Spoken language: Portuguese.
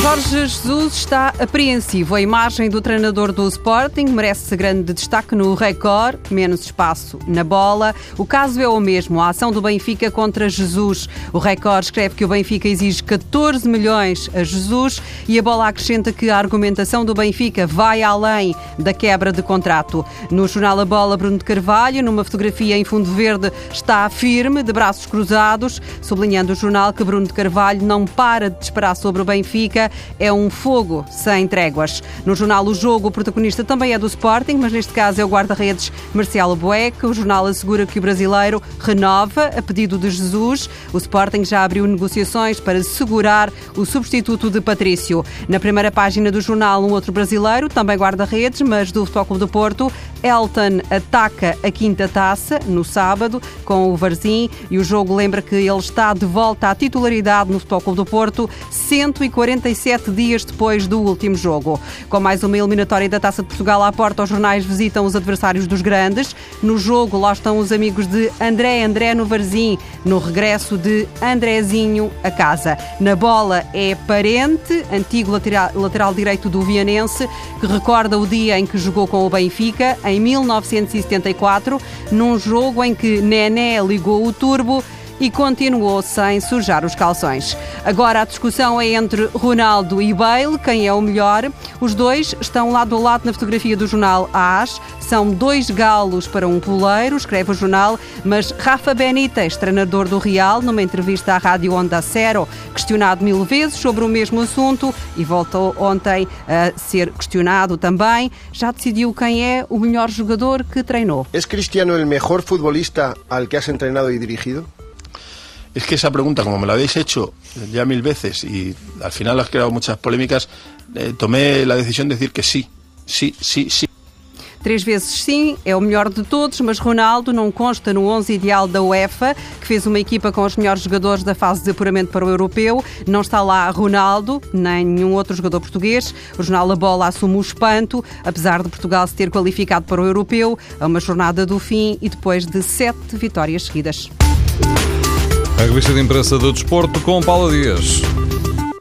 Jorge Jesus está apreensivo. A imagem do treinador do Sporting merece grande destaque no Record, menos espaço na bola. O caso é o mesmo, a ação do Benfica contra Jesus. O Record escreve que o Benfica exige 14 milhões a Jesus e a bola acrescenta que a argumentação do Benfica vai além da quebra de contrato. No jornal A Bola, Bruno de Carvalho, numa fotografia em fundo verde, está firme, de braços cruzados, sublinhando o jornal que Bruno de Carvalho não para de esperar sobre o Benfica é um fogo sem tréguas. No jornal O Jogo, o protagonista também é do Sporting, mas neste caso é o guarda-redes Marcial Boeck. O jornal assegura que o brasileiro renova a pedido de Jesus. O Sporting já abriu negociações para segurar o substituto de Patrício. Na primeira página do jornal, um outro brasileiro, também guarda-redes, mas do Futebol do Porto, Elton ataca a quinta taça no sábado com o Varzim e o jogo lembra que ele está de volta à titularidade no Futebol do Porto 147 dias depois do último jogo. Com mais uma eliminatória da Taça de Portugal à porta, os jornais visitam os adversários dos grandes. No jogo, lá estão os amigos de André André no Varzim, no regresso de Andrezinho a casa. Na bola é Parente, antigo lateral, lateral direito do Vianense, que recorda o dia em que jogou com o Benfica, em 1974, num jogo em que Nené ligou o turbo e continuou sem sujar os calções. Agora a discussão é entre Ronaldo e Bale, quem é o melhor. Os dois estão lado a lado na fotografia do jornal AS. São dois galos para um poleiro, escreve o jornal, mas Rafa Benítez, treinador do Real, numa entrevista à Rádio Onda Cero, questionado mil vezes sobre o mesmo assunto e voltou ontem a ser questionado também, já decidiu quem é o melhor jogador que treinou. É Cristiano o melhor futbolista al que has entrenado e dirigido? Es que esa pregunta, como me la habéis hecho ya mil veces y al final has creado muchas polémicas, eh, tomé la decisión de decir que sí, sí, sí, sí. Três vezes sim, é o melhor de todos, mas Ronaldo não consta no 11 ideal da UEFA, que fez uma equipa com os melhores jogadores da fase de apuramento para o europeu. Não está lá Ronaldo, nem nenhum outro jogador português. O jornal A Bola assume o espanto, apesar de Portugal se ter qualificado para o europeu, a uma jornada do fim e depois de sete vitórias seguidas. A revista de imprensa do desporto com Paula Dias.